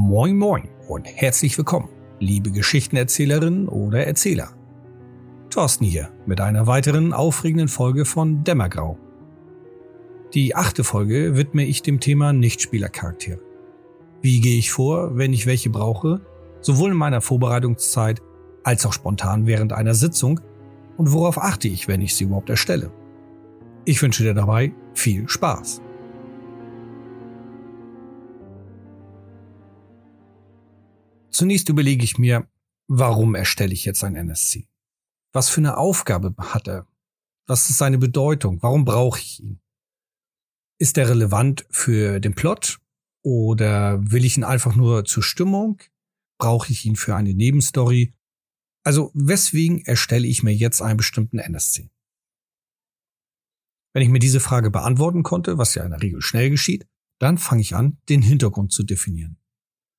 Moin Moin und herzlich willkommen, liebe Geschichtenerzählerinnen oder Erzähler. Thorsten hier mit einer weiteren aufregenden Folge von Dämmergrau. Die achte Folge widme ich dem Thema Nichtspielercharaktere. Wie gehe ich vor, wenn ich welche brauche, sowohl in meiner Vorbereitungszeit als auch spontan während einer Sitzung und worauf achte ich, wenn ich sie überhaupt erstelle? Ich wünsche dir dabei viel Spaß. Zunächst überlege ich mir, warum erstelle ich jetzt ein NSC? Was für eine Aufgabe hat er? Was ist seine Bedeutung? Warum brauche ich ihn? Ist er relevant für den Plot? Oder will ich ihn einfach nur zur Stimmung? Brauche ich ihn für eine Nebenstory? Also weswegen erstelle ich mir jetzt einen bestimmten NSC? Wenn ich mir diese Frage beantworten konnte, was ja in der Regel schnell geschieht, dann fange ich an, den Hintergrund zu definieren.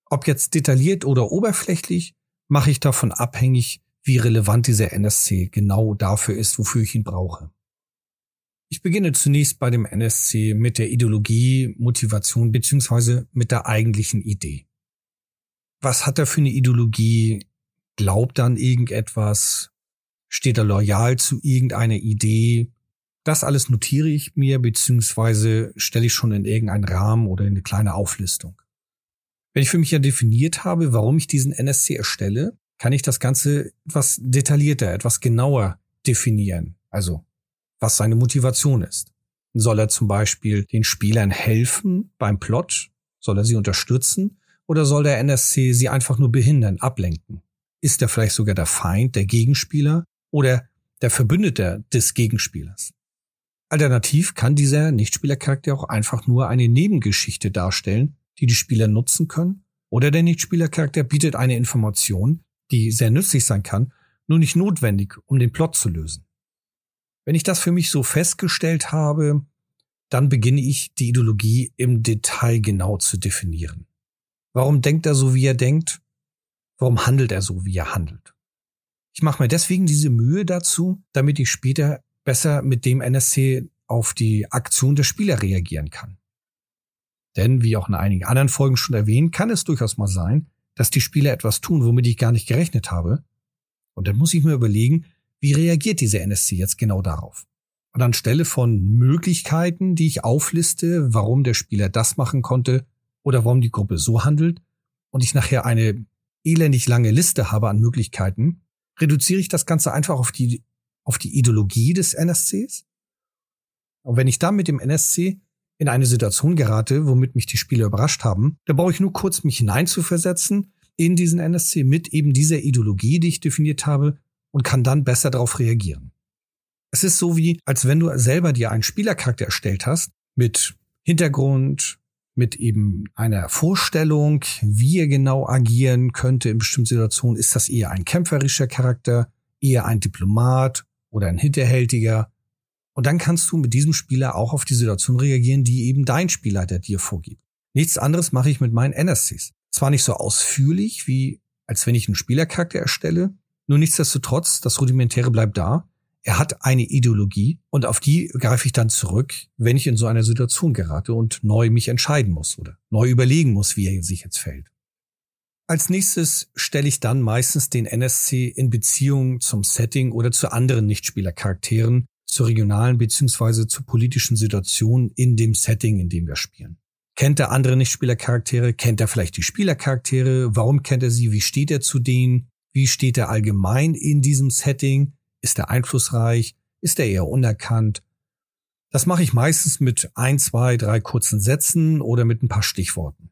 Ob jetzt detailliert oder oberflächlich, mache ich davon abhängig, wie relevant dieser NSC genau dafür ist, wofür ich ihn brauche. Ich beginne zunächst bei dem NSC mit der Ideologie, Motivation beziehungsweise mit der eigentlichen Idee. Was hat er für eine Ideologie? Glaubt er an irgendetwas? Steht er loyal zu irgendeiner Idee? Das alles notiere ich mir beziehungsweise stelle ich schon in irgendeinen Rahmen oder in eine kleine Auflistung. Wenn ich für mich ja definiert habe, warum ich diesen NSC erstelle, kann ich das Ganze etwas detaillierter, etwas genauer definieren. Also, was seine Motivation ist. Soll er zum Beispiel den Spielern helfen beim Plot? Soll er sie unterstützen? Oder soll der NSC sie einfach nur behindern, ablenken? Ist er vielleicht sogar der Feind, der Gegenspieler oder der Verbündeter des Gegenspielers? Alternativ kann dieser Nichtspielercharakter auch einfach nur eine Nebengeschichte darstellen, die die Spieler nutzen können, oder der Nichtspielercharakter bietet eine Information, die sehr nützlich sein kann, nur nicht notwendig, um den Plot zu lösen. Wenn ich das für mich so festgestellt habe, dann beginne ich die Ideologie im Detail genau zu definieren. Warum denkt er so, wie er denkt? Warum handelt er so, wie er handelt? Ich mache mir deswegen diese Mühe dazu, damit ich später besser mit dem NSC auf die Aktion der Spieler reagieren kann. Denn, wie auch in einigen anderen Folgen schon erwähnt, kann es durchaus mal sein, dass die Spieler etwas tun, womit ich gar nicht gerechnet habe. Und dann muss ich mir überlegen, wie reagiert diese NSC jetzt genau darauf? Und anstelle von Möglichkeiten, die ich aufliste, warum der Spieler das machen konnte oder warum die Gruppe so handelt, und ich nachher eine elendig lange Liste habe an Möglichkeiten, reduziere ich das Ganze einfach auf die, auf die Ideologie des NSCs. Und wenn ich dann mit dem NSC in eine Situation gerate, womit mich die Spieler überrascht haben, da brauche ich nur kurz mich hineinzuversetzen in diesen NSC mit eben dieser Ideologie, die ich definiert habe und kann dann besser darauf reagieren. Es ist so wie, als wenn du selber dir einen Spielercharakter erstellt hast mit Hintergrund, mit eben einer Vorstellung, wie er genau agieren könnte in bestimmten Situationen. Ist das eher ein kämpferischer Charakter, eher ein Diplomat oder ein hinterhältiger und dann kannst du mit diesem Spieler auch auf die Situation reagieren, die eben dein Spielleiter dir vorgibt. Nichts anderes mache ich mit meinen NSCs. Zwar nicht so ausführlich, wie als wenn ich einen Spielercharakter erstelle, nur nichtsdestotrotz, das Rudimentäre bleibt da. Er hat eine Ideologie und auf die greife ich dann zurück, wenn ich in so einer Situation gerate und neu mich entscheiden muss oder neu überlegen muss, wie er sich jetzt fällt. Als nächstes stelle ich dann meistens den NSC in Beziehung zum Setting oder zu anderen Nichtspielercharakteren, zur regionalen beziehungsweise zur politischen Situation in dem Setting, in dem wir spielen. Kennt er andere Nichtspielercharaktere? Kennt er vielleicht die Spielercharaktere? Warum kennt er sie? Wie steht er zu denen? Wie steht er allgemein in diesem Setting? Ist er einflussreich? Ist er eher unerkannt? Das mache ich meistens mit ein, zwei, drei kurzen Sätzen oder mit ein paar Stichworten.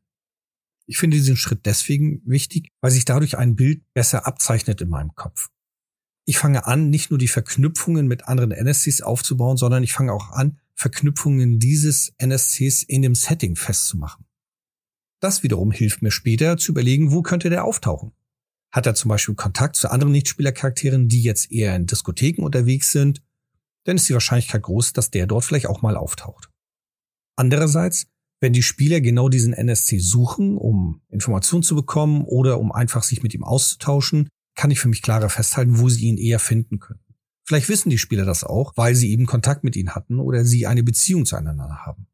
Ich finde diesen Schritt deswegen wichtig, weil sich dadurch ein Bild besser abzeichnet in meinem Kopf ich fange an, nicht nur die Verknüpfungen mit anderen NSCs aufzubauen, sondern ich fange auch an, Verknüpfungen dieses NSCs in dem Setting festzumachen. Das wiederum hilft mir später zu überlegen, wo könnte der auftauchen. Hat er zum Beispiel Kontakt zu anderen Nichtspielercharakteren, die jetzt eher in Diskotheken unterwegs sind, dann ist die Wahrscheinlichkeit groß, dass der dort vielleicht auch mal auftaucht. Andererseits, wenn die Spieler genau diesen NSC suchen, um Informationen zu bekommen oder um einfach sich mit ihm auszutauschen, kann ich für mich klarer festhalten, wo sie ihn eher finden können. Vielleicht wissen die Spieler das auch, weil sie eben Kontakt mit ihnen hatten oder sie eine Beziehung zueinander haben.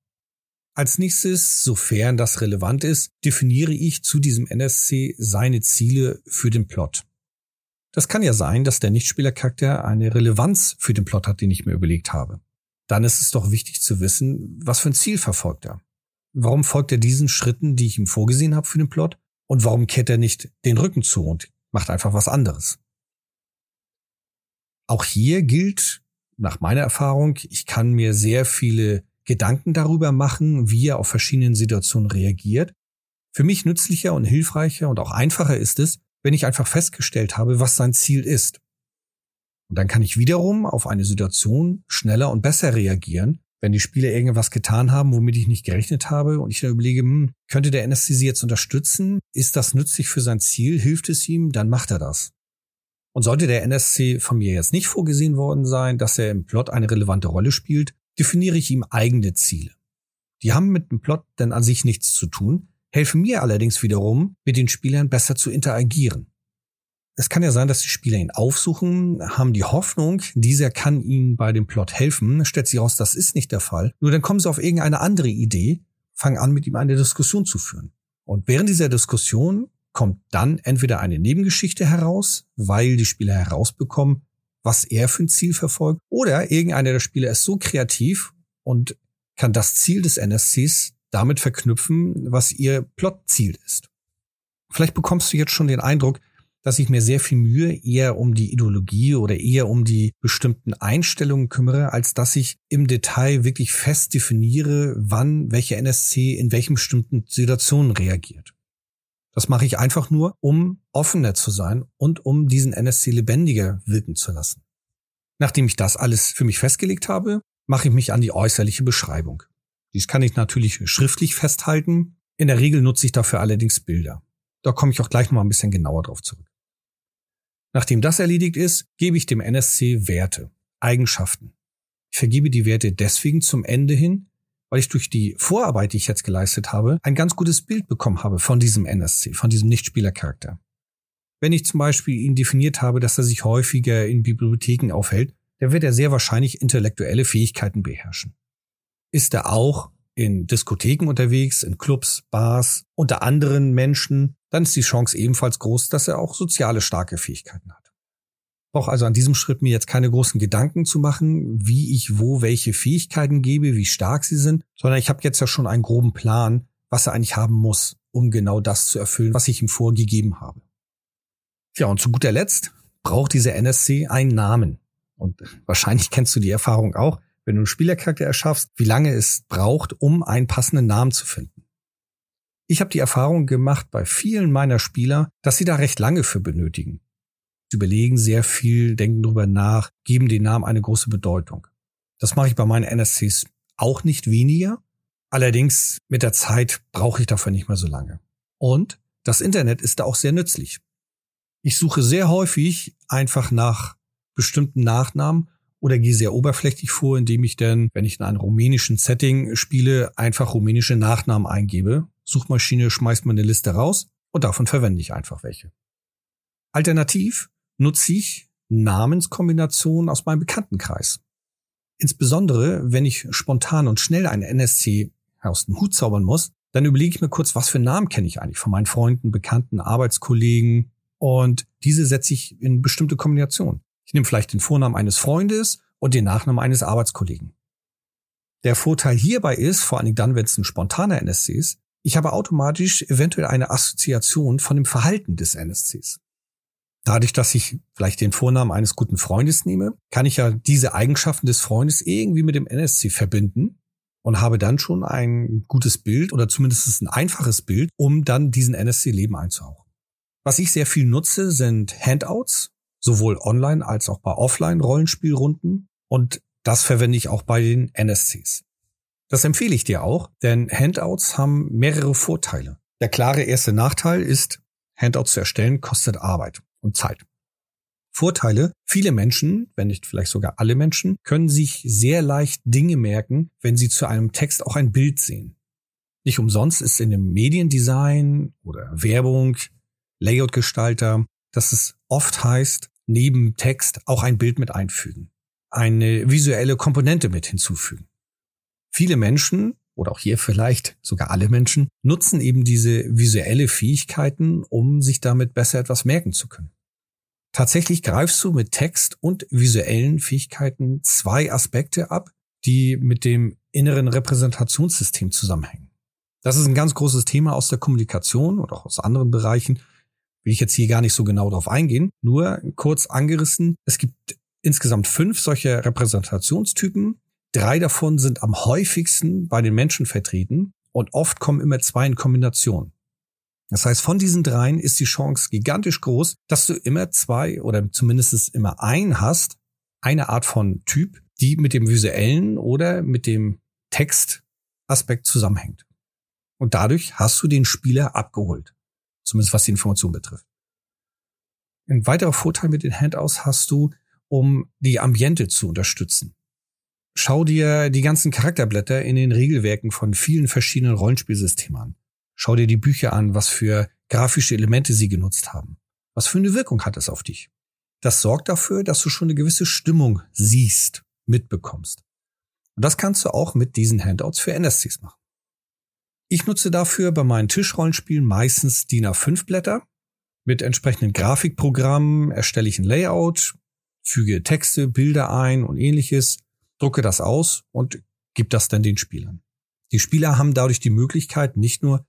Als nächstes, sofern das relevant ist, definiere ich zu diesem NSC seine Ziele für den Plot. Das kann ja sein, dass der Nichtspielercharakter eine Relevanz für den Plot hat, den ich mir überlegt habe. Dann ist es doch wichtig zu wissen, was für ein Ziel verfolgt er. Warum folgt er diesen Schritten, die ich ihm vorgesehen habe für den Plot? Und warum kehrt er nicht den Rücken zu und macht einfach was anderes? Auch hier gilt, nach meiner Erfahrung, ich kann mir sehr viele Gedanken darüber machen, wie er auf verschiedenen Situationen reagiert. Für mich nützlicher und hilfreicher und auch einfacher ist es, wenn ich einfach festgestellt habe, was sein Ziel ist. Und dann kann ich wiederum auf eine Situation schneller und besser reagieren, wenn die Spieler irgendwas getan haben, womit ich nicht gerechnet habe und ich dann überlege, hm, könnte der NSC sie jetzt unterstützen? Ist das nützlich für sein Ziel? Hilft es ihm? Dann macht er das. Und sollte der NSC von mir jetzt nicht vorgesehen worden sein, dass er im Plot eine relevante Rolle spielt, definiere ich ihm eigene Ziele. Die haben mit dem Plot denn an sich nichts zu tun, helfen mir allerdings wiederum, mit den Spielern besser zu interagieren. Es kann ja sein, dass die Spieler ihn aufsuchen, haben die Hoffnung, dieser kann ihnen bei dem Plot helfen, stellt sich raus, das ist nicht der Fall. Nur dann kommen sie auf irgendeine andere Idee, fangen an, mit ihm eine Diskussion zu führen. Und während dieser Diskussion kommt dann entweder eine Nebengeschichte heraus, weil die Spieler herausbekommen, was er für ein Ziel verfolgt, oder irgendeiner der Spieler ist so kreativ und kann das Ziel des NSCs damit verknüpfen, was ihr Plotziel ist. Vielleicht bekommst du jetzt schon den Eindruck, dass ich mir sehr viel Mühe eher um die Ideologie oder eher um die bestimmten Einstellungen kümmere, als dass ich im Detail wirklich fest definiere, wann welche NSC in welchen bestimmten Situationen reagiert. Das mache ich einfach nur, um offener zu sein und um diesen NSC lebendiger wirken zu lassen. Nachdem ich das alles für mich festgelegt habe, mache ich mich an die äußerliche Beschreibung. Dies kann ich natürlich schriftlich festhalten. In der Regel nutze ich dafür allerdings Bilder. Da komme ich auch gleich noch mal ein bisschen genauer drauf zurück. Nachdem das erledigt ist, gebe ich dem NSC Werte, Eigenschaften. Ich vergebe die Werte deswegen zum Ende hin, weil ich durch die Vorarbeit, die ich jetzt geleistet habe, ein ganz gutes Bild bekommen habe von diesem NSC, von diesem Nichtspielercharakter. Wenn ich zum Beispiel ihn definiert habe, dass er sich häufiger in Bibliotheken aufhält, dann wird er sehr wahrscheinlich intellektuelle Fähigkeiten beherrschen. Ist er auch in Diskotheken unterwegs, in Clubs, Bars, unter anderen Menschen, dann ist die Chance ebenfalls groß, dass er auch soziale starke Fähigkeiten hat. Brauche also an diesem Schritt mir jetzt keine großen Gedanken zu machen, wie ich wo welche Fähigkeiten gebe, wie stark sie sind, sondern ich habe jetzt ja schon einen groben Plan, was er eigentlich haben muss, um genau das zu erfüllen, was ich ihm vorgegeben habe. Ja, und zu guter Letzt braucht dieser NSC einen Namen. Und wahrscheinlich kennst du die Erfahrung auch wenn du einen Spielercharakter erschaffst, wie lange es braucht, um einen passenden Namen zu finden. Ich habe die Erfahrung gemacht bei vielen meiner Spieler, dass sie da recht lange für benötigen. Sie überlegen sehr viel, denken darüber nach, geben den Namen eine große Bedeutung. Das mache ich bei meinen NSCs auch nicht weniger. Allerdings mit der Zeit brauche ich dafür nicht mehr so lange. Und das Internet ist da auch sehr nützlich. Ich suche sehr häufig einfach nach bestimmten Nachnamen oder gehe sehr oberflächlich vor, indem ich dann, wenn ich in einem rumänischen Setting spiele, einfach rumänische Nachnamen eingebe. Suchmaschine schmeißt mir eine Liste raus und davon verwende ich einfach welche. Alternativ nutze ich Namenskombinationen aus meinem Bekanntenkreis. Insbesondere, wenn ich spontan und schnell einen NSC aus dem Hut zaubern muss, dann überlege ich mir kurz, was für Namen kenne ich eigentlich von meinen Freunden, Bekannten, Arbeitskollegen und diese setze ich in bestimmte Kombinationen. Ich nehme vielleicht den Vornamen eines Freundes und den Nachnamen eines Arbeitskollegen. Der Vorteil hierbei ist, vor allen Dingen dann, wenn es ein spontaner NSC ist, ich habe automatisch eventuell eine Assoziation von dem Verhalten des NSCs. Dadurch, dass ich vielleicht den Vornamen eines guten Freundes nehme, kann ich ja diese Eigenschaften des Freundes irgendwie mit dem NSC verbinden und habe dann schon ein gutes Bild oder zumindest ein einfaches Bild, um dann diesen NSC-Leben einzuhauchen. Was ich sehr viel nutze, sind Handouts, sowohl online als auch bei offline Rollenspielrunden und das verwende ich auch bei den NSCs. Das empfehle ich dir auch, denn Handouts haben mehrere Vorteile. Der klare erste Nachteil ist, Handouts zu erstellen kostet Arbeit und Zeit. Vorteile, viele Menschen, wenn nicht vielleicht sogar alle Menschen, können sich sehr leicht Dinge merken, wenn sie zu einem Text auch ein Bild sehen. Nicht umsonst ist in dem Mediendesign oder Werbung, Layoutgestalter, dass es oft heißt, neben Text auch ein Bild mit einfügen, eine visuelle Komponente mit hinzufügen. Viele Menschen oder auch hier vielleicht sogar alle Menschen, nutzen eben diese visuelle Fähigkeiten, um sich damit besser etwas merken zu können. Tatsächlich greifst du mit Text und visuellen Fähigkeiten zwei Aspekte ab, die mit dem inneren Repräsentationssystem zusammenhängen. Das ist ein ganz großes Thema aus der Kommunikation oder auch aus anderen Bereichen. Will ich jetzt hier gar nicht so genau darauf eingehen. Nur kurz angerissen. Es gibt insgesamt fünf solche Repräsentationstypen. Drei davon sind am häufigsten bei den Menschen vertreten und oft kommen immer zwei in Kombination. Das heißt, von diesen dreien ist die Chance gigantisch groß, dass du immer zwei oder zumindest immer ein hast, eine Art von Typ, die mit dem visuellen oder mit dem Textaspekt zusammenhängt. Und dadurch hast du den Spieler abgeholt. Zumindest was die Information betrifft. Ein weiterer Vorteil mit den Handouts hast du, um die Ambiente zu unterstützen. Schau dir die ganzen Charakterblätter in den Regelwerken von vielen verschiedenen Rollenspielsystemen an. Schau dir die Bücher an, was für grafische Elemente sie genutzt haben. Was für eine Wirkung hat es auf dich? Das sorgt dafür, dass du schon eine gewisse Stimmung siehst, mitbekommst. Und das kannst du auch mit diesen Handouts für NSCs machen. Ich nutze dafür bei meinen Tischrollenspielen meistens DIN A5 Blätter. Mit entsprechenden Grafikprogrammen erstelle ich ein Layout, füge Texte, Bilder ein und ähnliches, drucke das aus und gebe das dann den Spielern. Die Spieler haben dadurch die Möglichkeit, nicht nur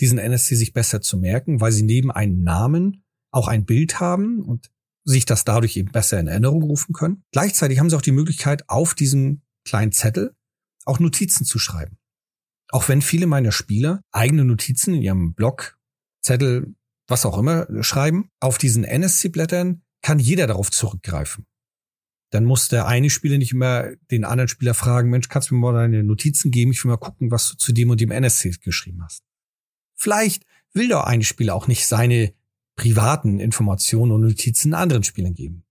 diesen NSC sich besser zu merken, weil sie neben einem Namen auch ein Bild haben und sich das dadurch eben besser in Erinnerung rufen können. Gleichzeitig haben sie auch die Möglichkeit, auf diesem kleinen Zettel auch Notizen zu schreiben. Auch wenn viele meiner Spieler eigene Notizen in ihrem Blog, Zettel, was auch immer schreiben, auf diesen NSC-Blättern kann jeder darauf zurückgreifen. Dann muss der eine Spieler nicht immer den anderen Spieler fragen, Mensch, kannst du mir mal deine Notizen geben? Ich will mal gucken, was du zu dem und dem NSC geschrieben hast. Vielleicht will der eine Spieler auch nicht seine privaten Informationen und Notizen anderen Spielern geben.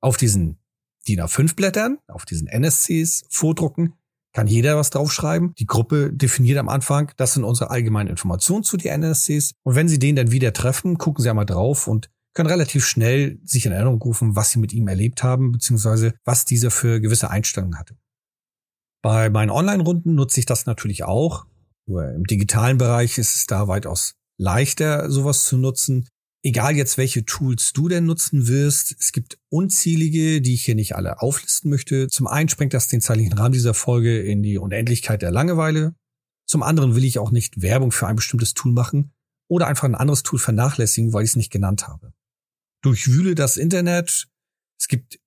Auf diesen DIN A5 Blättern, auf diesen NSCs vordrucken, kann jeder was draufschreiben. Die Gruppe definiert am Anfang, das sind unsere allgemeinen Informationen zu den NSCs. Und wenn sie den dann wieder treffen, gucken sie einmal drauf und können relativ schnell sich in Erinnerung rufen, was sie mit ihm erlebt haben, beziehungsweise was dieser für gewisse Einstellungen hatte. Bei meinen Online-Runden nutze ich das natürlich auch. Nur im digitalen Bereich ist es da weitaus leichter, sowas zu nutzen. Egal jetzt, welche Tools du denn nutzen wirst, es gibt unzählige, die ich hier nicht alle auflisten möchte. Zum einen sprengt das den zeitlichen Rahmen dieser Folge in die Unendlichkeit der Langeweile. Zum anderen will ich auch nicht Werbung für ein bestimmtes Tool machen oder einfach ein anderes Tool vernachlässigen, weil ich es nicht genannt habe. Durchwühle das Internet. Es gibt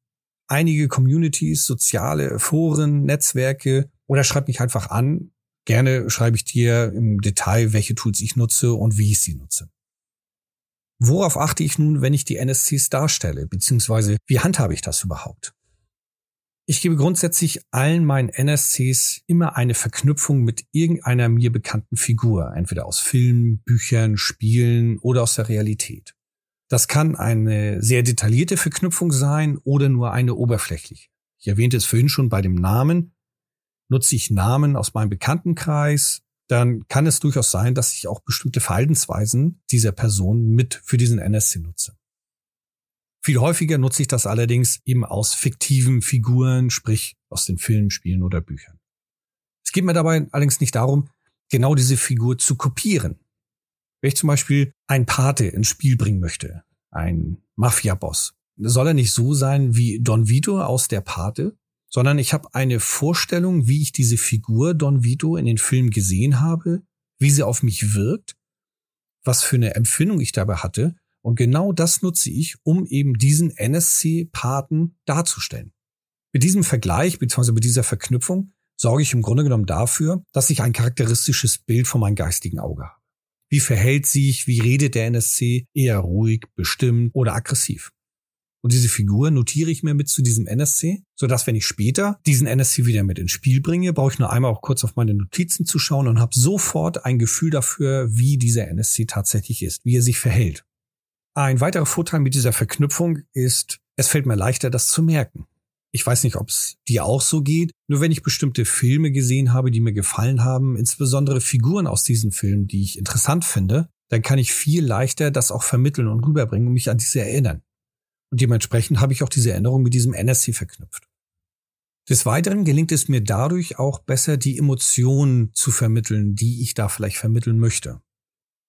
einige Communities, soziale Foren, Netzwerke oder schreib mich einfach an. Gerne schreibe ich dir im Detail, welche Tools ich nutze und wie ich sie nutze. Worauf achte ich nun, wenn ich die NSCs darstelle, beziehungsweise wie handhabe ich das überhaupt? Ich gebe grundsätzlich allen meinen NSCs immer eine Verknüpfung mit irgendeiner mir bekannten Figur, entweder aus Filmen, Büchern, Spielen oder aus der Realität. Das kann eine sehr detaillierte Verknüpfung sein oder nur eine oberflächliche. Ich erwähnte es vorhin schon bei dem Namen. Nutze ich Namen aus meinem Bekanntenkreis, dann kann es durchaus sein, dass ich auch bestimmte Verhaltensweisen dieser Person mit für diesen NSC nutze. Viel häufiger nutze ich das allerdings eben aus fiktiven Figuren, sprich aus den Filmen, Spielen oder Büchern. Es geht mir dabei allerdings nicht darum, genau diese Figur zu kopieren. Wenn ich zum Beispiel ein Pate ins Spiel bringen möchte, ein Mafia-Boss, soll er nicht so sein wie Don Vito aus der Pate, sondern ich habe eine Vorstellung, wie ich diese Figur Don Vito in den Filmen gesehen habe, wie sie auf mich wirkt, was für eine Empfindung ich dabei hatte. Und genau das nutze ich, um eben diesen NSC-Paten darzustellen. Mit diesem Vergleich bzw. mit dieser Verknüpfung sorge ich im Grunde genommen dafür, dass ich ein charakteristisches Bild von meinem geistigen Auge habe. Wie verhält sich, wie redet der NSC? Eher ruhig, bestimmt oder aggressiv. Und diese Figur notiere ich mir mit zu diesem NSC, sodass wenn ich später diesen NSC wieder mit ins Spiel bringe, brauche ich nur einmal auch kurz auf meine Notizen zu schauen und habe sofort ein Gefühl dafür, wie dieser NSC tatsächlich ist, wie er sich verhält. Ein weiterer Vorteil mit dieser Verknüpfung ist, es fällt mir leichter, das zu merken. Ich weiß nicht, ob es dir auch so geht. Nur wenn ich bestimmte Filme gesehen habe, die mir gefallen haben, insbesondere Figuren aus diesen Filmen, die ich interessant finde, dann kann ich viel leichter das auch vermitteln und rüberbringen und mich an diese erinnern. Und dementsprechend habe ich auch diese Erinnerung mit diesem NSC verknüpft. Des Weiteren gelingt es mir dadurch auch besser, die Emotionen zu vermitteln, die ich da vielleicht vermitteln möchte.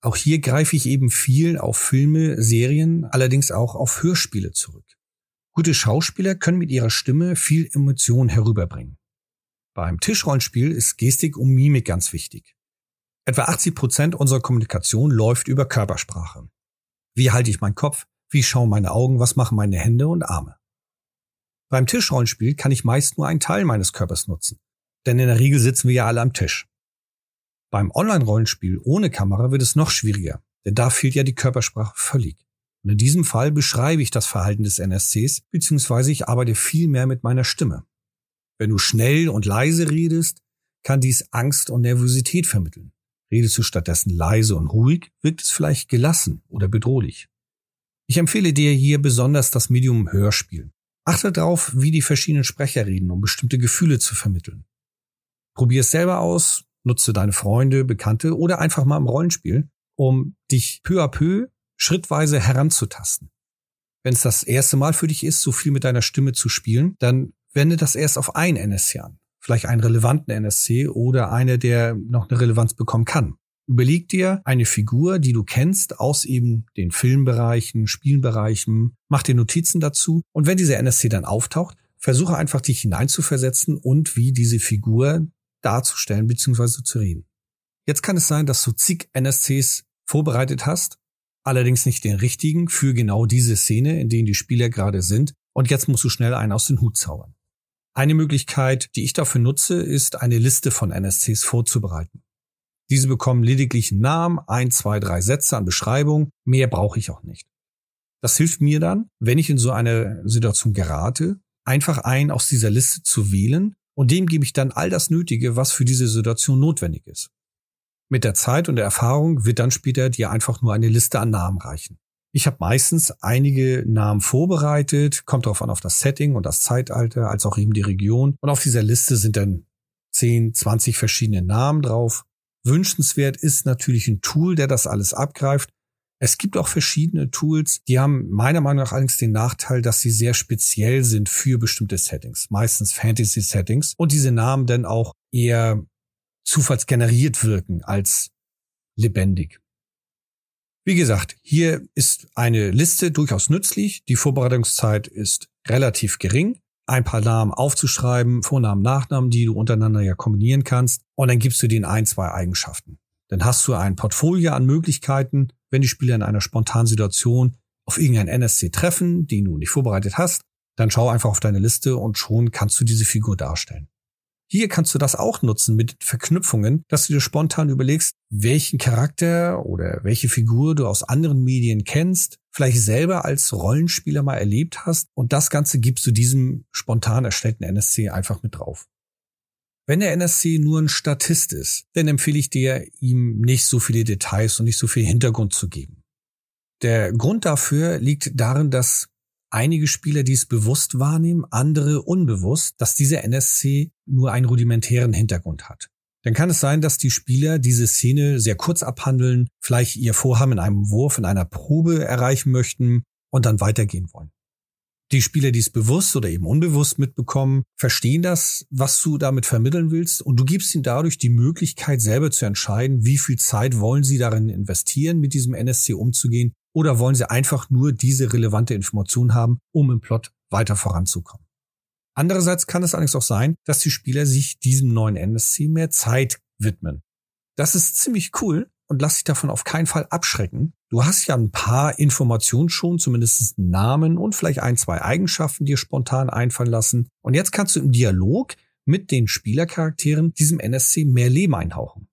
Auch hier greife ich eben viel auf Filme, Serien, allerdings auch auf Hörspiele zurück. Gute Schauspieler können mit ihrer Stimme viel Emotion herüberbringen. Beim Tischrollenspiel ist Gestik und Mimik ganz wichtig. Etwa 80 Prozent unserer Kommunikation läuft über Körpersprache. Wie halte ich meinen Kopf? Wie schauen meine Augen? Was machen meine Hände und Arme? Beim Tischrollenspiel kann ich meist nur einen Teil meines Körpers nutzen. Denn in der Regel sitzen wir ja alle am Tisch. Beim Online-Rollenspiel ohne Kamera wird es noch schwieriger, denn da fehlt ja die Körpersprache völlig. Und in diesem Fall beschreibe ich das Verhalten des NSCs, beziehungsweise ich arbeite viel mehr mit meiner Stimme. Wenn du schnell und leise redest, kann dies Angst und Nervosität vermitteln. Redest du stattdessen leise und ruhig, wirkt es vielleicht gelassen oder bedrohlich. Ich empfehle dir hier besonders das Medium Hörspiel. Achte darauf, wie die verschiedenen Sprecher reden, um bestimmte Gefühle zu vermitteln. Probier es selber aus, nutze deine Freunde, Bekannte oder einfach mal im Rollenspiel, um dich peu à peu schrittweise heranzutasten. Wenn es das erste Mal für dich ist, so viel mit deiner Stimme zu spielen, dann wende das erst auf ein NSC an. Vielleicht einen relevanten NSC oder eine, der noch eine Relevanz bekommen kann. Überleg dir eine Figur, die du kennst aus eben den Filmbereichen, Spielbereichen, mach dir Notizen dazu und wenn dieser NSC dann auftaucht, versuche einfach dich hineinzuversetzen und wie diese Figur darzustellen bzw. zu reden. Jetzt kann es sein, dass du zig NSCs vorbereitet hast, allerdings nicht den richtigen für genau diese Szene, in denen die Spieler gerade sind und jetzt musst du schnell einen aus dem Hut zaubern. Eine Möglichkeit, die ich dafür nutze, ist eine Liste von NSCs vorzubereiten. Diese bekommen lediglich einen Namen, ein, zwei, drei Sätze an Beschreibung, mehr brauche ich auch nicht. Das hilft mir dann, wenn ich in so eine Situation gerate, einfach einen aus dieser Liste zu wählen und dem gebe ich dann all das Nötige, was für diese Situation notwendig ist. Mit der Zeit und der Erfahrung wird dann später dir einfach nur eine Liste an Namen reichen. Ich habe meistens einige Namen vorbereitet, kommt darauf an auf das Setting und das Zeitalter, als auch eben die Region. Und auf dieser Liste sind dann 10, 20 verschiedene Namen drauf. Wünschenswert ist natürlich ein Tool, der das alles abgreift. Es gibt auch verschiedene Tools, die haben meiner Meinung nach allerdings den Nachteil, dass sie sehr speziell sind für bestimmte Settings, meistens Fantasy-Settings und diese Namen dann auch eher zufallsgeneriert wirken als lebendig. Wie gesagt, hier ist eine Liste durchaus nützlich. Die Vorbereitungszeit ist relativ gering. Ein paar Namen aufzuschreiben, Vornamen, Nachnamen, die du untereinander ja kombinieren kannst. Und dann gibst du denen ein, zwei Eigenschaften. Dann hast du ein Portfolio an Möglichkeiten, wenn die Spieler in einer spontanen Situation auf irgendeinen NSC treffen, den du nicht vorbereitet hast, dann schau einfach auf deine Liste und schon kannst du diese Figur darstellen. Hier kannst du das auch nutzen mit Verknüpfungen, dass du dir spontan überlegst, welchen Charakter oder welche Figur du aus anderen Medien kennst, vielleicht selber als Rollenspieler mal erlebt hast und das Ganze gibst du diesem spontan erstellten NSC einfach mit drauf. Wenn der NSC nur ein Statist ist, dann empfehle ich dir, ihm nicht so viele Details und nicht so viel Hintergrund zu geben. Der Grund dafür liegt darin, dass einige Spieler dies bewusst wahrnehmen, andere unbewusst, dass dieser NSC nur einen rudimentären Hintergrund hat. Dann kann es sein, dass die Spieler diese Szene sehr kurz abhandeln, vielleicht ihr Vorhaben in einem Wurf, in einer Probe erreichen möchten und dann weitergehen wollen. Die Spieler, die es bewusst oder eben unbewusst mitbekommen, verstehen das, was du damit vermitteln willst und du gibst ihnen dadurch die Möglichkeit, selber zu entscheiden, wie viel Zeit wollen sie darin investieren, mit diesem NSC umzugehen oder wollen sie einfach nur diese relevante Information haben, um im Plot weiter voranzukommen. Andererseits kann es allerdings auch sein, dass die Spieler sich diesem neuen NSC mehr Zeit widmen. Das ist ziemlich cool und lass dich davon auf keinen Fall abschrecken. Du hast ja ein paar Informationen schon, zumindest Namen und vielleicht ein, zwei Eigenschaften dir spontan einfallen lassen. Und jetzt kannst du im Dialog mit den Spielercharakteren diesem NSC mehr Leben einhauchen.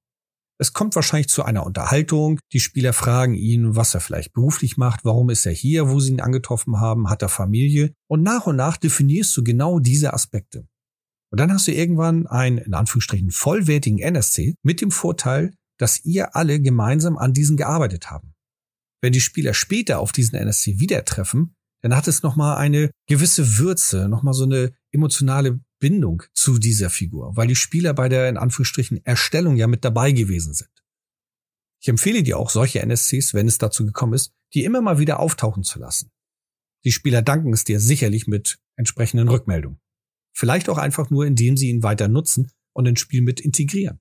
Es kommt wahrscheinlich zu einer Unterhaltung. Die Spieler fragen ihn, was er vielleicht beruflich macht, warum ist er hier, wo sie ihn angetroffen haben, hat er Familie. Und nach und nach definierst du genau diese Aspekte. Und dann hast du irgendwann einen, in Anführungsstrichen, vollwertigen NSC mit dem Vorteil, dass ihr alle gemeinsam an diesen gearbeitet haben. Wenn die Spieler später auf diesen NSC wieder treffen, dann hat es nochmal eine gewisse Würze, nochmal so eine emotionale Bindung zu dieser Figur, weil die Spieler bei der in Anführungsstrichen Erstellung ja mit dabei gewesen sind. Ich empfehle dir auch solche NSCs, wenn es dazu gekommen ist, die immer mal wieder auftauchen zu lassen. Die Spieler danken es dir sicherlich mit entsprechenden Rückmeldungen. Vielleicht auch einfach nur, indem sie ihn weiter nutzen und ins Spiel mit integrieren.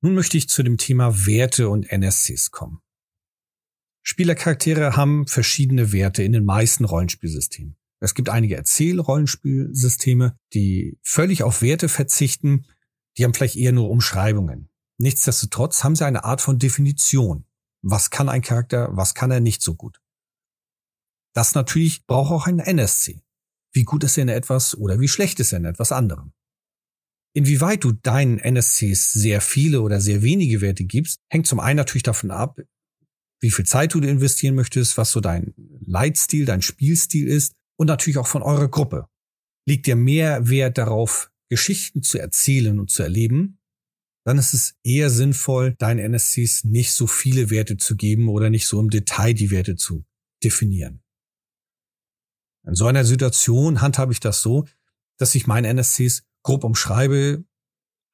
Nun möchte ich zu dem Thema Werte und NSCs kommen. Spielercharaktere haben verschiedene Werte in den meisten Rollenspielsystemen. Es gibt einige Erzähl-Rollenspielsysteme, die völlig auf Werte verzichten. Die haben vielleicht eher nur Umschreibungen. Nichtsdestotrotz haben sie eine Art von Definition. Was kann ein Charakter, was kann er nicht so gut? Das natürlich braucht auch ein NSC. Wie gut ist er in etwas oder wie schlecht ist er in etwas anderem? Inwieweit du deinen NSCs sehr viele oder sehr wenige Werte gibst, hängt zum einen natürlich davon ab, wie viel Zeit du investieren möchtest, was so dein Leitstil, dein Spielstil ist und natürlich auch von eurer Gruppe. Liegt dir mehr Wert darauf, Geschichten zu erzählen und zu erleben, dann ist es eher sinnvoll, deinen NSCs nicht so viele Werte zu geben oder nicht so im Detail die Werte zu definieren. In so einer Situation handhabe ich das so, dass ich meine NSCs grob umschreibe.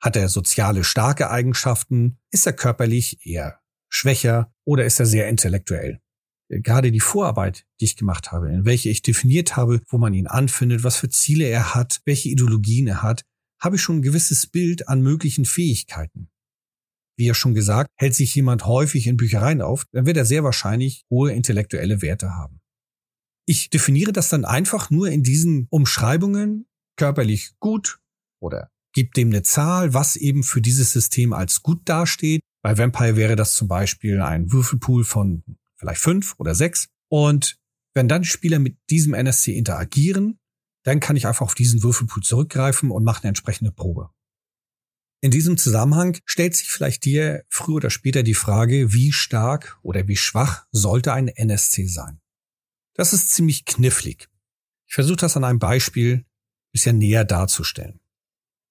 Hat er soziale starke Eigenschaften? Ist er körperlich eher schwächer oder ist er sehr intellektuell? Gerade die Vorarbeit, die ich gemacht habe, in welche ich definiert habe, wo man ihn anfindet, was für Ziele er hat, welche Ideologien er hat, habe ich schon ein gewisses Bild an möglichen Fähigkeiten. Wie ja schon gesagt, hält sich jemand häufig in Büchereien auf, dann wird er sehr wahrscheinlich hohe intellektuelle Werte haben. Ich definiere das dann einfach nur in diesen Umschreibungen körperlich gut oder gib dem eine Zahl, was eben für dieses System als gut dasteht. Bei Vampire wäre das zum Beispiel ein Würfelpool von vielleicht fünf oder sechs. Und wenn dann Spieler mit diesem NSC interagieren, dann kann ich einfach auf diesen Würfelpool zurückgreifen und mache eine entsprechende Probe. In diesem Zusammenhang stellt sich vielleicht dir früher oder später die Frage, wie stark oder wie schwach sollte ein NSC sein? Das ist ziemlich knifflig. Ich versuche das an einem Beispiel bisschen näher darzustellen.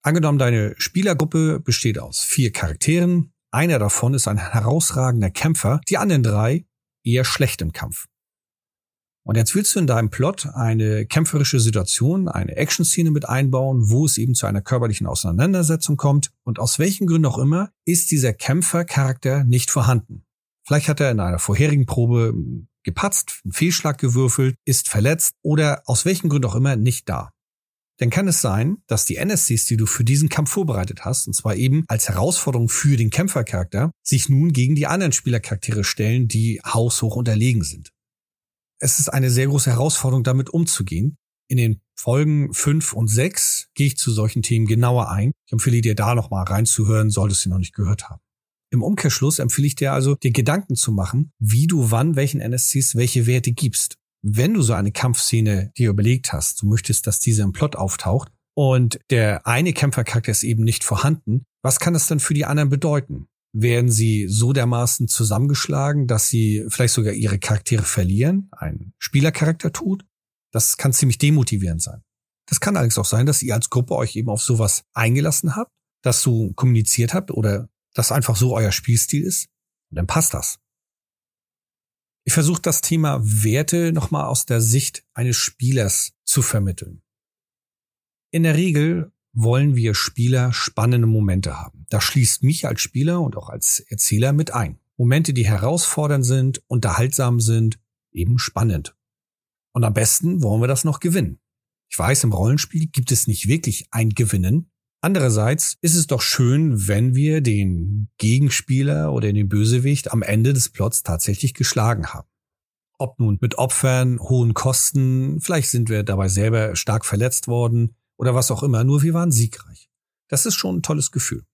Angenommen, deine Spielergruppe besteht aus vier Charakteren. Einer davon ist ein herausragender Kämpfer, die anderen drei eher schlecht im Kampf. Und jetzt willst du in deinem Plot eine kämpferische Situation, eine Action-Szene mit einbauen, wo es eben zu einer körperlichen Auseinandersetzung kommt. Und aus welchen Gründen auch immer ist dieser Kämpfercharakter nicht vorhanden. Vielleicht hat er in einer vorherigen Probe gepatzt, einen Fehlschlag gewürfelt, ist verletzt oder aus welchen Gründen auch immer nicht da dann kann es sein, dass die NSCs, die du für diesen Kampf vorbereitet hast, und zwar eben als Herausforderung für den Kämpfercharakter, sich nun gegen die anderen Spielercharaktere stellen, die haushoch unterlegen sind. Es ist eine sehr große Herausforderung, damit umzugehen. In den Folgen 5 und 6 gehe ich zu solchen Themen genauer ein. Ich empfehle dir da nochmal reinzuhören, solltest du noch nicht gehört haben. Im Umkehrschluss empfehle ich dir also, dir Gedanken zu machen, wie du wann welchen NSCs welche Werte gibst wenn du so eine Kampfszene dir überlegt hast, du möchtest, dass diese im Plot auftaucht und der eine Kämpfercharakter ist eben nicht vorhanden, was kann das dann für die anderen bedeuten? Werden sie so dermaßen zusammengeschlagen, dass sie vielleicht sogar ihre Charaktere verlieren, ein Spielercharakter tut? Das kann ziemlich demotivierend sein. Das kann allerdings auch sein, dass ihr als Gruppe euch eben auf sowas eingelassen habt, dass du kommuniziert habt oder dass einfach so euer Spielstil ist. Und dann passt das. Ich versuche das Thema Werte nochmal aus der Sicht eines Spielers zu vermitteln. In der Regel wollen wir Spieler spannende Momente haben. Das schließt mich als Spieler und auch als Erzähler mit ein. Momente, die herausfordernd sind, unterhaltsam sind, eben spannend. Und am besten wollen wir das noch gewinnen. Ich weiß, im Rollenspiel gibt es nicht wirklich ein Gewinnen, Andererseits ist es doch schön, wenn wir den Gegenspieler oder den Bösewicht am Ende des Plots tatsächlich geschlagen haben. Ob nun mit Opfern, hohen Kosten, vielleicht sind wir dabei selber stark verletzt worden oder was auch immer, nur wir waren siegreich. Das ist schon ein tolles Gefühl.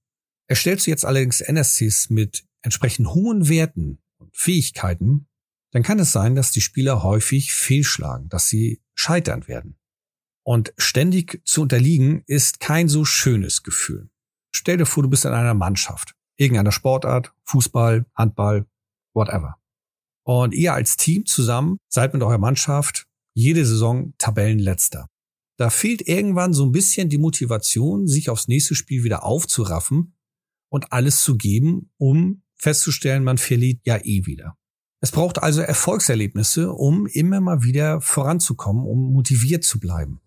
Erstellst du jetzt allerdings NSCs mit entsprechend hohen Werten und Fähigkeiten, dann kann es sein, dass die Spieler häufig fehlschlagen, dass sie scheitern werden. Und ständig zu unterliegen ist kein so schönes Gefühl. Stell dir vor, du bist in einer Mannschaft, irgendeiner Sportart, Fußball, Handball, whatever. Und ihr als Team zusammen seid mit eurer Mannschaft jede Saison Tabellenletzter. Da fehlt irgendwann so ein bisschen die Motivation, sich aufs nächste Spiel wieder aufzuraffen und alles zu geben, um festzustellen, man verliert ja eh wieder. Es braucht also Erfolgserlebnisse, um immer mal wieder voranzukommen, um motiviert zu bleiben.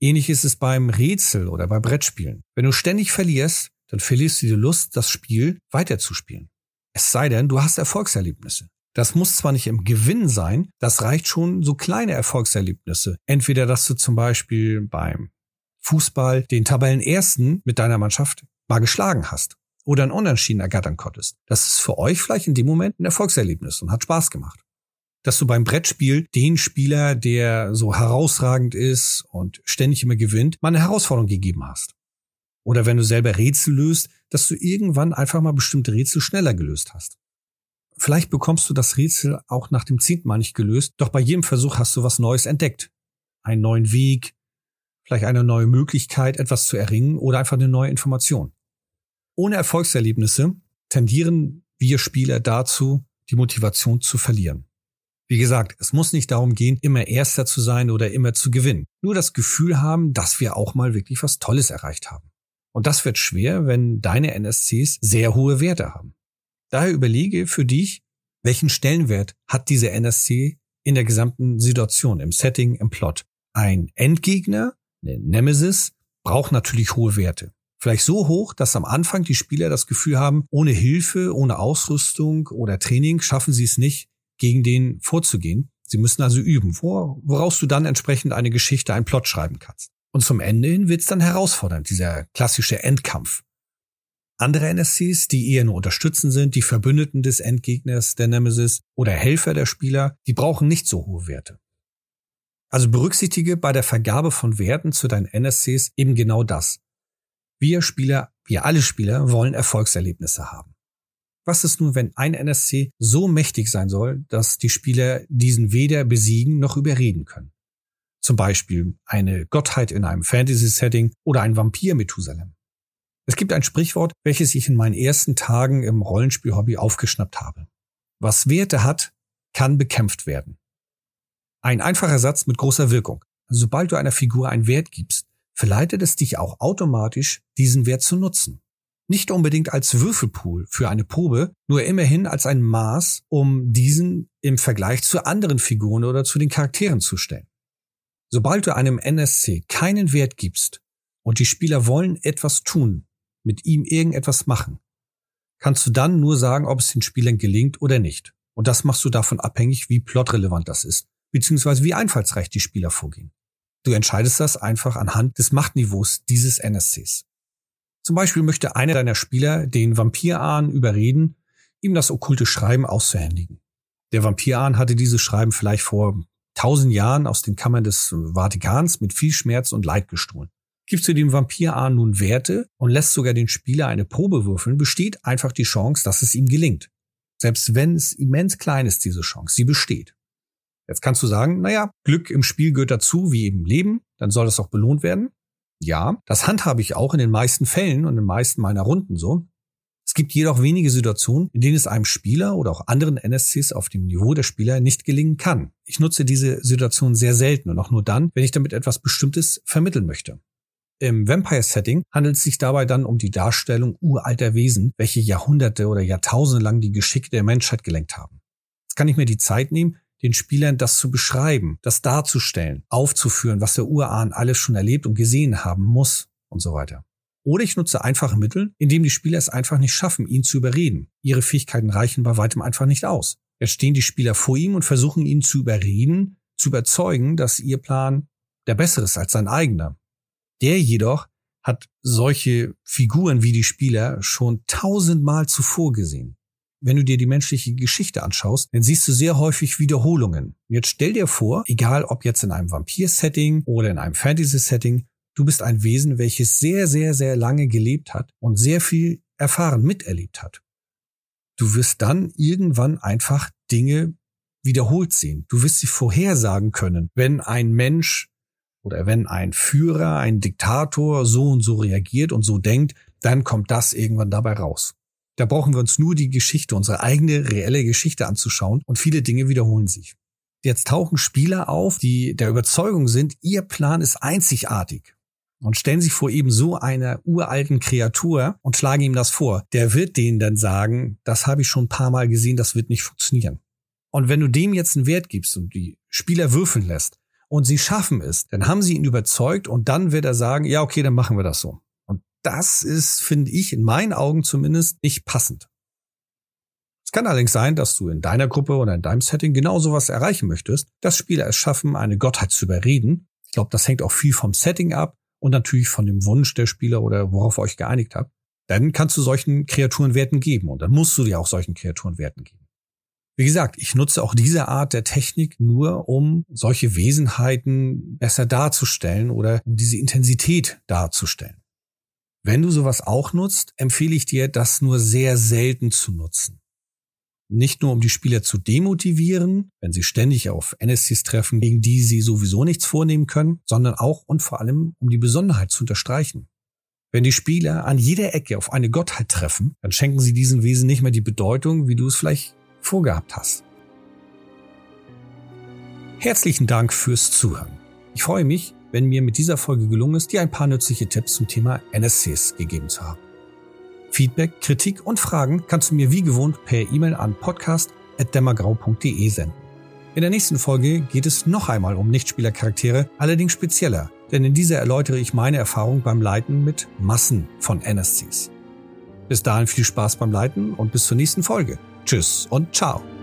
Ähnlich ist es beim Rätsel oder bei Brettspielen. Wenn du ständig verlierst, dann verlierst du die Lust, das Spiel weiterzuspielen. Es sei denn, du hast Erfolgserlebnisse. Das muss zwar nicht im Gewinn sein, das reicht schon so kleine Erfolgserlebnisse. Entweder, dass du zum Beispiel beim Fußball den Tabellenersten mit deiner Mannschaft mal geschlagen hast oder ein Unentschieden ergattern konntest. Das ist für euch vielleicht in dem Moment ein Erfolgserlebnis und hat Spaß gemacht. Dass du beim Brettspiel den Spieler, der so herausragend ist und ständig immer gewinnt, mal eine Herausforderung gegeben hast. Oder wenn du selber Rätsel löst, dass du irgendwann einfach mal bestimmte Rätsel schneller gelöst hast. Vielleicht bekommst du das Rätsel auch nach dem zehnten Mal nicht gelöst, doch bei jedem Versuch hast du was Neues entdeckt. Einen neuen Weg, vielleicht eine neue Möglichkeit, etwas zu erringen oder einfach eine neue Information. Ohne Erfolgserlebnisse tendieren wir Spieler dazu, die Motivation zu verlieren. Wie gesagt, es muss nicht darum gehen, immer Erster zu sein oder immer zu gewinnen. Nur das Gefühl haben, dass wir auch mal wirklich was Tolles erreicht haben. Und das wird schwer, wenn deine NSCs sehr hohe Werte haben. Daher überlege für dich, welchen Stellenwert hat diese NSC in der gesamten Situation, im Setting, im Plot. Ein Endgegner, eine Nemesis, braucht natürlich hohe Werte. Vielleicht so hoch, dass am Anfang die Spieler das Gefühl haben, ohne Hilfe, ohne Ausrüstung oder Training schaffen sie es nicht, gegen den vorzugehen. Sie müssen also üben, woraus du dann entsprechend eine Geschichte, einen Plot schreiben kannst. Und zum Ende hin wird es dann herausfordernd, dieser klassische Endkampf. Andere NSCs, die eher nur unterstützend sind, die Verbündeten des Endgegners, der Nemesis oder Helfer der Spieler, die brauchen nicht so hohe Werte. Also berücksichtige bei der Vergabe von Werten zu deinen NSCs eben genau das. Wir Spieler, wir alle Spieler wollen Erfolgserlebnisse haben. Was ist nun, wenn ein NSC so mächtig sein soll, dass die Spieler diesen weder besiegen noch überreden können? Zum Beispiel eine Gottheit in einem Fantasy-Setting oder ein Vampir Methusalem. Es gibt ein Sprichwort, welches ich in meinen ersten Tagen im Rollenspiel-Hobby aufgeschnappt habe. Was Werte hat, kann bekämpft werden. Ein einfacher Satz mit großer Wirkung. Sobald du einer Figur einen Wert gibst, verleitet es dich auch automatisch, diesen Wert zu nutzen. Nicht unbedingt als Würfelpool für eine Probe, nur immerhin als ein Maß, um diesen im Vergleich zu anderen Figuren oder zu den Charakteren zu stellen. Sobald du einem NSC keinen Wert gibst und die Spieler wollen etwas tun, mit ihm irgendetwas machen, kannst du dann nur sagen, ob es den Spielern gelingt oder nicht. Und das machst du davon abhängig, wie plotrelevant das ist, beziehungsweise wie einfallsreich die Spieler vorgehen. Du entscheidest das einfach anhand des Machtniveaus dieses NSCs. Zum Beispiel möchte einer deiner Spieler den Vampirahn überreden, ihm das okkulte Schreiben auszuhändigen. Der Vampirahn hatte dieses Schreiben vielleicht vor tausend Jahren aus den Kammern des Vatikans mit viel Schmerz und Leid gestohlen. Gibst du dem Vampir-Ahn nun Werte und lässt sogar den Spieler eine Probe würfeln, besteht einfach die Chance, dass es ihm gelingt. Selbst wenn es immens klein ist, diese Chance, sie besteht. Jetzt kannst du sagen, naja, Glück im Spiel gehört dazu, wie eben Leben, dann soll das auch belohnt werden. Ja, das handhabe ich auch in den meisten Fällen und in den meisten meiner Runden so. Es gibt jedoch wenige Situationen, in denen es einem Spieler oder auch anderen NSCs auf dem Niveau der Spieler nicht gelingen kann. Ich nutze diese Situation sehr selten und auch nur dann, wenn ich damit etwas Bestimmtes vermitteln möchte. Im Vampire-Setting handelt es sich dabei dann um die Darstellung uralter Wesen, welche Jahrhunderte oder Jahrtausende lang die Geschicke der Menschheit gelenkt haben. Jetzt kann ich mir die Zeit nehmen, den Spielern das zu beschreiben, das darzustellen, aufzuführen, was der Urahn alles schon erlebt und gesehen haben muss und so weiter. Oder ich nutze einfache Mittel, indem die Spieler es einfach nicht schaffen, ihn zu überreden. Ihre Fähigkeiten reichen bei weitem einfach nicht aus. Jetzt stehen die Spieler vor ihm und versuchen ihn zu überreden, zu überzeugen, dass ihr Plan der bessere ist als sein eigener. Der jedoch hat solche Figuren wie die Spieler schon tausendmal zuvor gesehen. Wenn du dir die menschliche Geschichte anschaust, dann siehst du sehr häufig Wiederholungen. Jetzt stell dir vor, egal ob jetzt in einem Vampir-Setting oder in einem Fantasy-Setting, du bist ein Wesen, welches sehr, sehr, sehr lange gelebt hat und sehr viel erfahren, miterlebt hat. Du wirst dann irgendwann einfach Dinge wiederholt sehen. Du wirst sie vorhersagen können, wenn ein Mensch oder wenn ein Führer, ein Diktator so und so reagiert und so denkt, dann kommt das irgendwann dabei raus. Da brauchen wir uns nur die Geschichte, unsere eigene reelle Geschichte anzuschauen und viele Dinge wiederholen sich. Jetzt tauchen Spieler auf, die der Überzeugung sind, ihr Plan ist einzigartig und stellen sich vor eben so einer uralten Kreatur und schlagen ihm das vor. Der wird denen dann sagen, das habe ich schon ein paar Mal gesehen, das wird nicht funktionieren. Und wenn du dem jetzt einen Wert gibst und die Spieler würfeln lässt, und sie schaffen es, dann haben sie ihn überzeugt und dann wird er sagen, ja, okay, dann machen wir das so. Das ist, finde ich, in meinen Augen zumindest nicht passend. Es kann allerdings sein, dass du in deiner Gruppe oder in deinem Setting genau sowas erreichen möchtest, dass Spieler es schaffen, eine Gottheit zu überreden. Ich glaube, das hängt auch viel vom Setting ab und natürlich von dem Wunsch der Spieler oder worauf ihr euch geeinigt habt, dann kannst du solchen Kreaturen Werten geben und dann musst du dir auch solchen Kreaturen Werten geben. Wie gesagt, ich nutze auch diese Art der Technik nur, um solche Wesenheiten besser darzustellen oder um diese Intensität darzustellen. Wenn du sowas auch nutzt, empfehle ich dir, das nur sehr selten zu nutzen. Nicht nur um die Spieler zu demotivieren, wenn sie ständig auf NSCs treffen, gegen die sie sowieso nichts vornehmen können, sondern auch und vor allem um die Besonderheit zu unterstreichen. Wenn die Spieler an jeder Ecke auf eine Gottheit treffen, dann schenken sie diesem Wesen nicht mehr die Bedeutung, wie du es vielleicht vorgehabt hast. Herzlichen Dank fürs Zuhören. Ich freue mich, wenn mir mit dieser Folge gelungen ist, dir ein paar nützliche Tipps zum Thema NSCs gegeben zu haben. Feedback, Kritik und Fragen kannst du mir wie gewohnt per E-Mail an podcast.dämmergrau.de senden. In der nächsten Folge geht es noch einmal um Nichtspielercharaktere, allerdings spezieller, denn in dieser erläutere ich meine Erfahrung beim Leiten mit Massen von NSCs. Bis dahin viel Spaß beim Leiten und bis zur nächsten Folge. Tschüss und ciao.